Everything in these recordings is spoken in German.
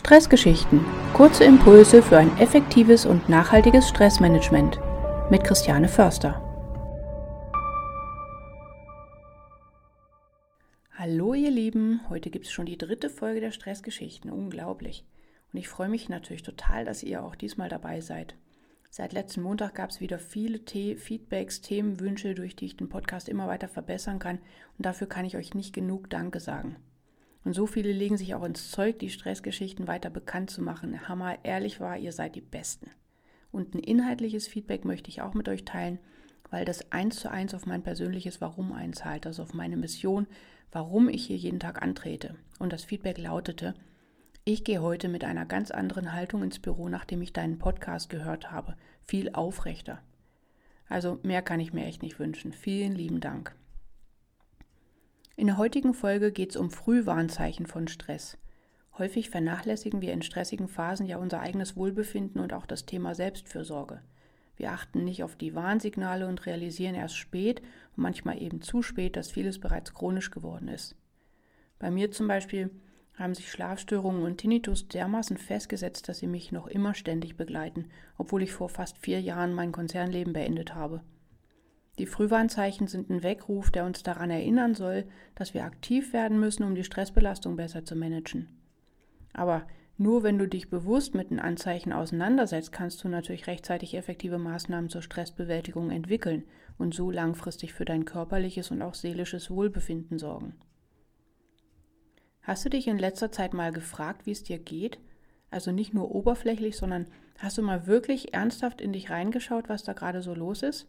Stressgeschichten. Kurze Impulse für ein effektives und nachhaltiges Stressmanagement. Mit Christiane Förster. Hallo ihr Lieben, heute gibt es schon die dritte Folge der Stressgeschichten. Unglaublich. Und ich freue mich natürlich total, dass ihr auch diesmal dabei seid. Seit letzten Montag gab es wieder viele The Feedbacks, Themenwünsche, durch die ich den Podcast immer weiter verbessern kann. Und dafür kann ich euch nicht genug Danke sagen. Und so viele legen sich auch ins Zeug, die Stressgeschichten weiter bekannt zu machen. Hammer, ehrlich war, ihr seid die Besten. Und ein inhaltliches Feedback möchte ich auch mit euch teilen, weil das eins zu eins auf mein persönliches Warum einzahlt, also auf meine Mission, warum ich hier jeden Tag antrete. Und das Feedback lautete, ich gehe heute mit einer ganz anderen Haltung ins Büro, nachdem ich deinen Podcast gehört habe. Viel aufrechter. Also mehr kann ich mir echt nicht wünschen. Vielen lieben Dank. In der heutigen Folge geht es um Frühwarnzeichen von Stress. Häufig vernachlässigen wir in stressigen Phasen ja unser eigenes Wohlbefinden und auch das Thema Selbstfürsorge. Wir achten nicht auf die Warnsignale und realisieren erst spät und manchmal eben zu spät, dass vieles bereits chronisch geworden ist. Bei mir zum Beispiel haben sich Schlafstörungen und Tinnitus dermaßen festgesetzt, dass sie mich noch immer ständig begleiten, obwohl ich vor fast vier Jahren mein Konzernleben beendet habe. Die Frühwarnzeichen sind ein Weckruf, der uns daran erinnern soll, dass wir aktiv werden müssen, um die Stressbelastung besser zu managen. Aber nur wenn du dich bewusst mit den Anzeichen auseinandersetzt, kannst du natürlich rechtzeitig effektive Maßnahmen zur Stressbewältigung entwickeln und so langfristig für dein körperliches und auch seelisches Wohlbefinden sorgen. Hast du dich in letzter Zeit mal gefragt, wie es dir geht? Also nicht nur oberflächlich, sondern hast du mal wirklich ernsthaft in dich reingeschaut, was da gerade so los ist?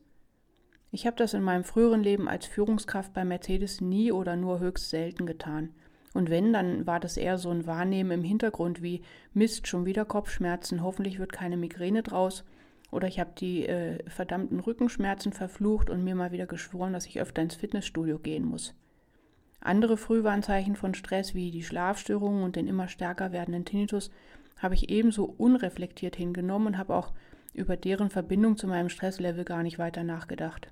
Ich habe das in meinem früheren Leben als Führungskraft bei Mercedes nie oder nur höchst selten getan. Und wenn, dann war das eher so ein Wahrnehmen im Hintergrund wie Mist, schon wieder Kopfschmerzen, hoffentlich wird keine Migräne draus. Oder ich habe die äh, verdammten Rückenschmerzen verflucht und mir mal wieder geschworen, dass ich öfter ins Fitnessstudio gehen muss. Andere Frühwarnzeichen von Stress wie die Schlafstörungen und den immer stärker werdenden Tinnitus habe ich ebenso unreflektiert hingenommen und habe auch über deren Verbindung zu meinem Stresslevel gar nicht weiter nachgedacht.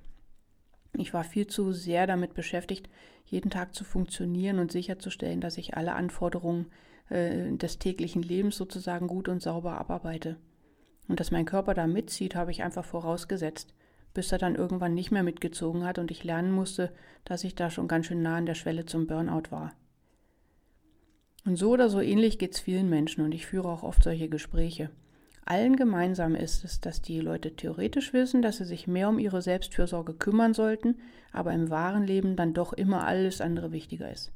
Ich war viel zu sehr damit beschäftigt, jeden Tag zu funktionieren und sicherzustellen, dass ich alle Anforderungen äh, des täglichen Lebens sozusagen gut und sauber abarbeite. Und dass mein Körper da mitzieht, habe ich einfach vorausgesetzt, bis er dann irgendwann nicht mehr mitgezogen hat und ich lernen musste, dass ich da schon ganz schön nah an der Schwelle zum Burnout war. Und so oder so ähnlich geht es vielen Menschen und ich führe auch oft solche Gespräche. Allen gemeinsam ist es, dass die Leute theoretisch wissen, dass sie sich mehr um ihre Selbstfürsorge kümmern sollten, aber im wahren Leben dann doch immer alles andere wichtiger ist.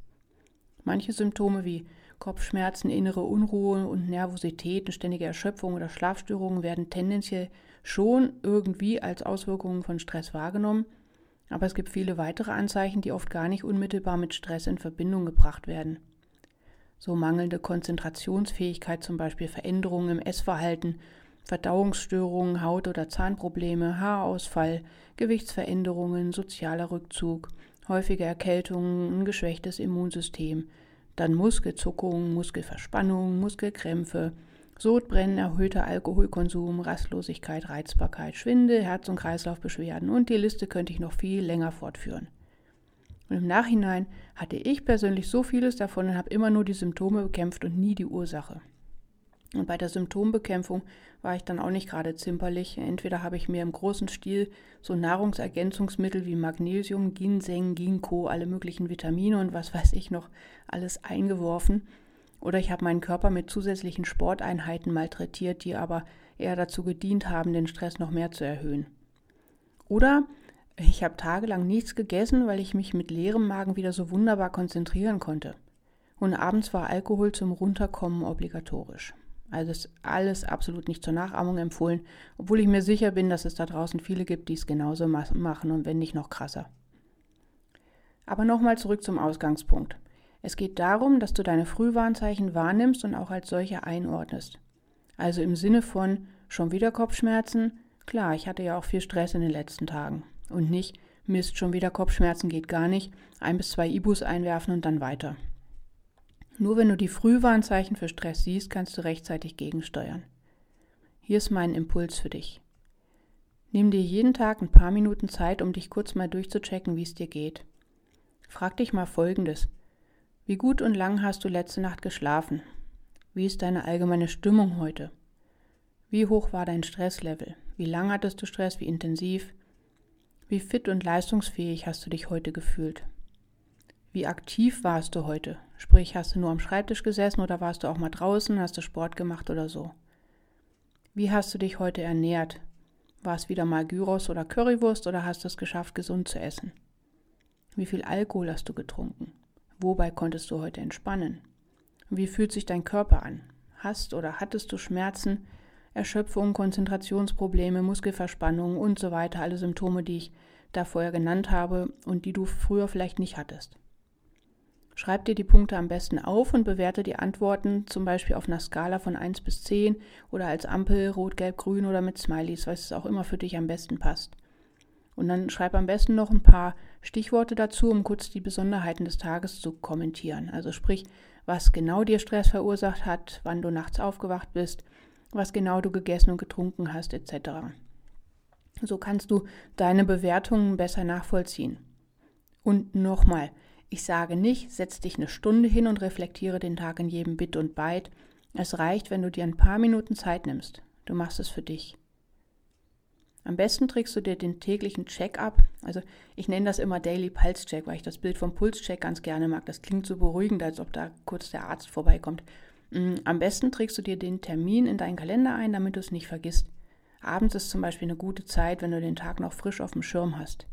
Manche Symptome wie Kopfschmerzen, innere Unruhe und Nervosität, ständige Erschöpfung oder Schlafstörungen werden tendenziell schon irgendwie als Auswirkungen von Stress wahrgenommen, aber es gibt viele weitere Anzeichen, die oft gar nicht unmittelbar mit Stress in Verbindung gebracht werden so mangelnde Konzentrationsfähigkeit, zum Beispiel Veränderungen im Essverhalten, Verdauungsstörungen, Haut- oder Zahnprobleme, Haarausfall, Gewichtsveränderungen, sozialer Rückzug, häufige Erkältungen, ein geschwächtes Immunsystem, dann Muskelzuckungen, Muskelverspannungen, Muskelkrämpfe, Sodbrennen, erhöhter Alkoholkonsum, Rastlosigkeit, Reizbarkeit, Schwindel, Herz- und Kreislaufbeschwerden und die Liste könnte ich noch viel länger fortführen. Und im Nachhinein hatte ich persönlich so vieles davon und habe immer nur die Symptome bekämpft und nie die Ursache. Und bei der Symptombekämpfung war ich dann auch nicht gerade zimperlich. Entweder habe ich mir im großen Stil so Nahrungsergänzungsmittel wie Magnesium, Ginseng, Ginkgo, alle möglichen Vitamine und was weiß ich noch alles eingeworfen. Oder ich habe meinen Körper mit zusätzlichen Sporteinheiten malträtiert, die aber eher dazu gedient haben, den Stress noch mehr zu erhöhen. Oder ich habe tagelang nichts gegessen, weil ich mich mit leerem Magen wieder so wunderbar konzentrieren konnte. Und abends war Alkohol zum Runterkommen obligatorisch. Also ist alles absolut nicht zur Nachahmung empfohlen, obwohl ich mir sicher bin, dass es da draußen viele gibt, die es genauso machen und wenn nicht noch krasser. Aber nochmal zurück zum Ausgangspunkt. Es geht darum, dass du deine Frühwarnzeichen wahrnimmst und auch als solche einordnest. Also im Sinne von schon wieder Kopfschmerzen, klar, ich hatte ja auch viel Stress in den letzten Tagen. Und nicht, Mist, schon wieder Kopfschmerzen geht gar nicht, ein bis zwei Ibus einwerfen und dann weiter. Nur wenn du die Frühwarnzeichen für Stress siehst, kannst du rechtzeitig gegensteuern. Hier ist mein Impuls für dich. Nimm dir jeden Tag ein paar Minuten Zeit, um dich kurz mal durchzuchecken, wie es dir geht. Frag dich mal Folgendes. Wie gut und lang hast du letzte Nacht geschlafen? Wie ist deine allgemeine Stimmung heute? Wie hoch war dein Stresslevel? Wie lange hattest du Stress? Wie intensiv? Wie fit und leistungsfähig hast du dich heute gefühlt? Wie aktiv warst du heute? Sprich, hast du nur am Schreibtisch gesessen oder warst du auch mal draußen, hast du Sport gemacht oder so? Wie hast du dich heute ernährt? War es wieder mal Gyros oder Currywurst oder hast du es geschafft, gesund zu essen? Wie viel Alkohol hast du getrunken? Wobei konntest du heute entspannen? Wie fühlt sich dein Körper an? Hast oder hattest du Schmerzen, Erschöpfung, Konzentrationsprobleme, Muskelverspannungen und so weiter, alle Symptome, die ich da vorher genannt habe und die du früher vielleicht nicht hattest? Schreib dir die Punkte am besten auf und bewerte die Antworten zum Beispiel auf einer Skala von 1 bis 10 oder als Ampel, rot, gelb, grün oder mit Smileys, was es auch immer für dich am besten passt. Und dann schreib am besten noch ein paar Stichworte dazu, um kurz die Besonderheiten des Tages zu kommentieren. Also sprich, was genau dir Stress verursacht hat, wann du nachts aufgewacht bist, was genau du gegessen und getrunken hast, etc. So kannst du deine Bewertungen besser nachvollziehen. Und nochmal, ich sage nicht, setz dich eine Stunde hin und reflektiere den Tag in jedem Bit und Byte. Es reicht, wenn du dir ein paar Minuten Zeit nimmst. Du machst es für dich. Am besten trägst du dir den täglichen Check-up. Also ich nenne das immer Daily Pulse Check, weil ich das Bild vom Pulscheck ganz gerne mag. Das klingt so beruhigend, als ob da kurz der Arzt vorbeikommt. Mm, am besten trägst du dir den Termin in deinen Kalender ein, damit du es nicht vergisst. Abends ist zum Beispiel eine gute Zeit, wenn du den Tag noch frisch auf dem Schirm hast.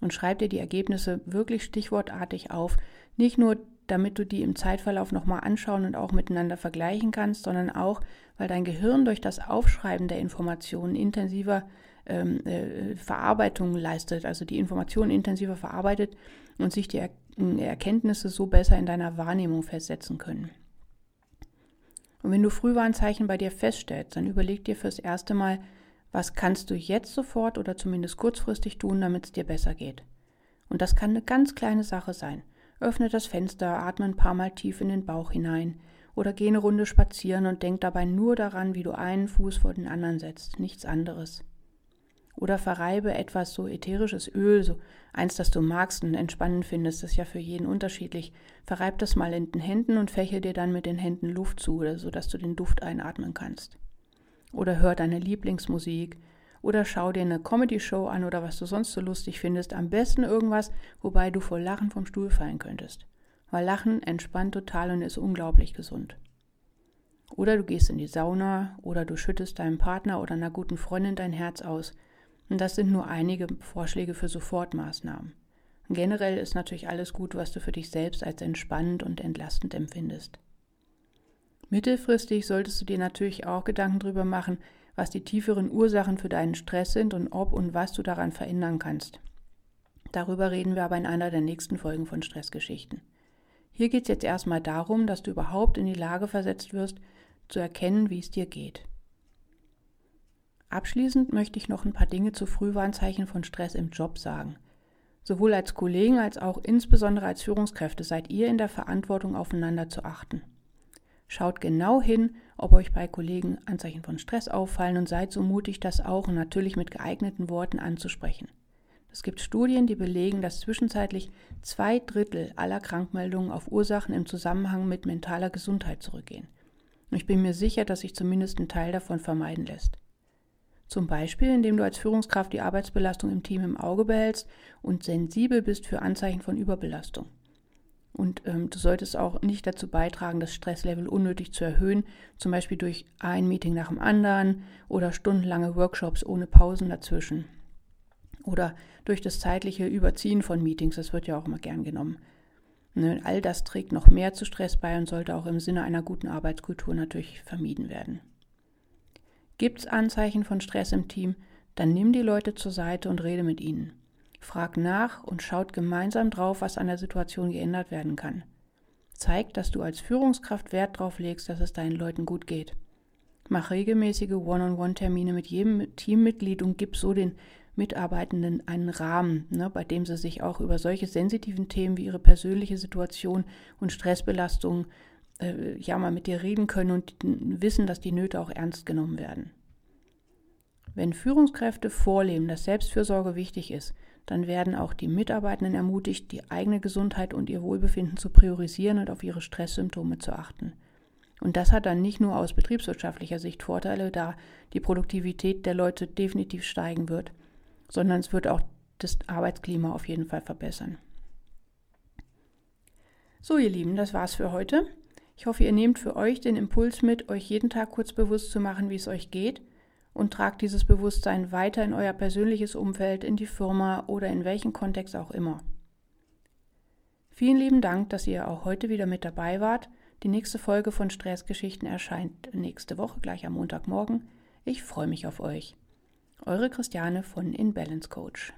Und schreib dir die Ergebnisse wirklich stichwortartig auf. Nicht nur, damit du die im Zeitverlauf nochmal anschauen und auch miteinander vergleichen kannst, sondern auch, weil dein Gehirn durch das Aufschreiben der Informationen intensiver ähm, äh, Verarbeitung leistet, also die Informationen intensiver verarbeitet und sich die er Erkenntnisse so besser in deiner Wahrnehmung festsetzen können. Und wenn du Frühwarnzeichen bei dir feststellst, dann überleg dir fürs erste Mal, was kannst du jetzt sofort oder zumindest kurzfristig tun, damit es dir besser geht. Und das kann eine ganz kleine Sache sein. Öffne das Fenster, atme ein paar Mal tief in den Bauch hinein oder geh eine Runde spazieren und denk dabei nur daran, wie du einen Fuß vor den anderen setzt, nichts anderes. Oder verreibe etwas so ätherisches Öl, so eins, das du magst und entspannend findest, das ist ja für jeden unterschiedlich. Verreib das mal in den Händen und fäche dir dann mit den Händen Luft zu, so dass du den Duft einatmen kannst. Oder hör deine Lieblingsmusik. Oder schau dir eine Comedy-Show an oder was du sonst so lustig findest. Am besten irgendwas, wobei du vor Lachen vom Stuhl fallen könntest. Weil Lachen entspannt total und ist unglaublich gesund. Oder du gehst in die Sauna oder du schüttest deinem Partner oder einer guten Freundin dein Herz aus – und das sind nur einige Vorschläge für Sofortmaßnahmen. Generell ist natürlich alles gut, was du für dich selbst als entspannend und entlastend empfindest. Mittelfristig solltest du dir natürlich auch Gedanken darüber machen, was die tieferen Ursachen für deinen Stress sind und ob und was du daran verändern kannst. Darüber reden wir aber in einer der nächsten Folgen von Stressgeschichten. Hier geht es jetzt erstmal darum, dass du überhaupt in die Lage versetzt wirst, zu erkennen, wie es dir geht. Abschließend möchte ich noch ein paar Dinge zu Frühwarnzeichen von Stress im Job sagen. Sowohl als Kollegen als auch insbesondere als Führungskräfte seid ihr in der Verantwortung, aufeinander zu achten. Schaut genau hin, ob euch bei Kollegen Anzeichen von Stress auffallen und seid so mutig, das auch natürlich mit geeigneten Worten anzusprechen. Es gibt Studien, die belegen, dass zwischenzeitlich zwei Drittel aller Krankmeldungen auf Ursachen im Zusammenhang mit mentaler Gesundheit zurückgehen. Ich bin mir sicher, dass sich zumindest ein Teil davon vermeiden lässt. Zum Beispiel, indem du als Führungskraft die Arbeitsbelastung im Team im Auge behältst und sensibel bist für Anzeichen von Überbelastung. Und ähm, du solltest auch nicht dazu beitragen, das Stresslevel unnötig zu erhöhen, zum Beispiel durch ein Meeting nach dem anderen oder stundenlange Workshops ohne Pausen dazwischen. Oder durch das zeitliche Überziehen von Meetings, das wird ja auch immer gern genommen. Ne, all das trägt noch mehr zu Stress bei und sollte auch im Sinne einer guten Arbeitskultur natürlich vermieden werden. Gibt es Anzeichen von Stress im Team, dann nimm die Leute zur Seite und rede mit ihnen. Frag nach und schaut gemeinsam drauf, was an der Situation geändert werden kann. Zeig, dass du als Führungskraft Wert darauf legst, dass es deinen Leuten gut geht. Mach regelmäßige One-on-One-Termine mit jedem Teammitglied und gib so den Mitarbeitenden einen Rahmen, ne, bei dem sie sich auch über solche sensitiven Themen wie ihre persönliche Situation und Stressbelastung äh, ja mal mit dir reden können und wissen, dass die Nöte auch ernst genommen werden. Wenn Führungskräfte vorleben, dass Selbstfürsorge wichtig ist, dann werden auch die Mitarbeitenden ermutigt, die eigene Gesundheit und ihr Wohlbefinden zu priorisieren und auf ihre Stresssymptome zu achten. Und das hat dann nicht nur aus betriebswirtschaftlicher Sicht Vorteile, da die Produktivität der Leute definitiv steigen wird, sondern es wird auch das Arbeitsklima auf jeden Fall verbessern. So, ihr Lieben, das war's für heute. Ich hoffe, ihr nehmt für euch den Impuls mit, euch jeden Tag kurz bewusst zu machen, wie es euch geht und tragt dieses Bewusstsein weiter in euer persönliches Umfeld, in die Firma oder in welchen Kontext auch immer. Vielen lieben Dank, dass ihr auch heute wieder mit dabei wart. Die nächste Folge von Stressgeschichten erscheint nächste Woche, gleich am Montagmorgen. Ich freue mich auf euch. Eure Christiane von InBalance Coach.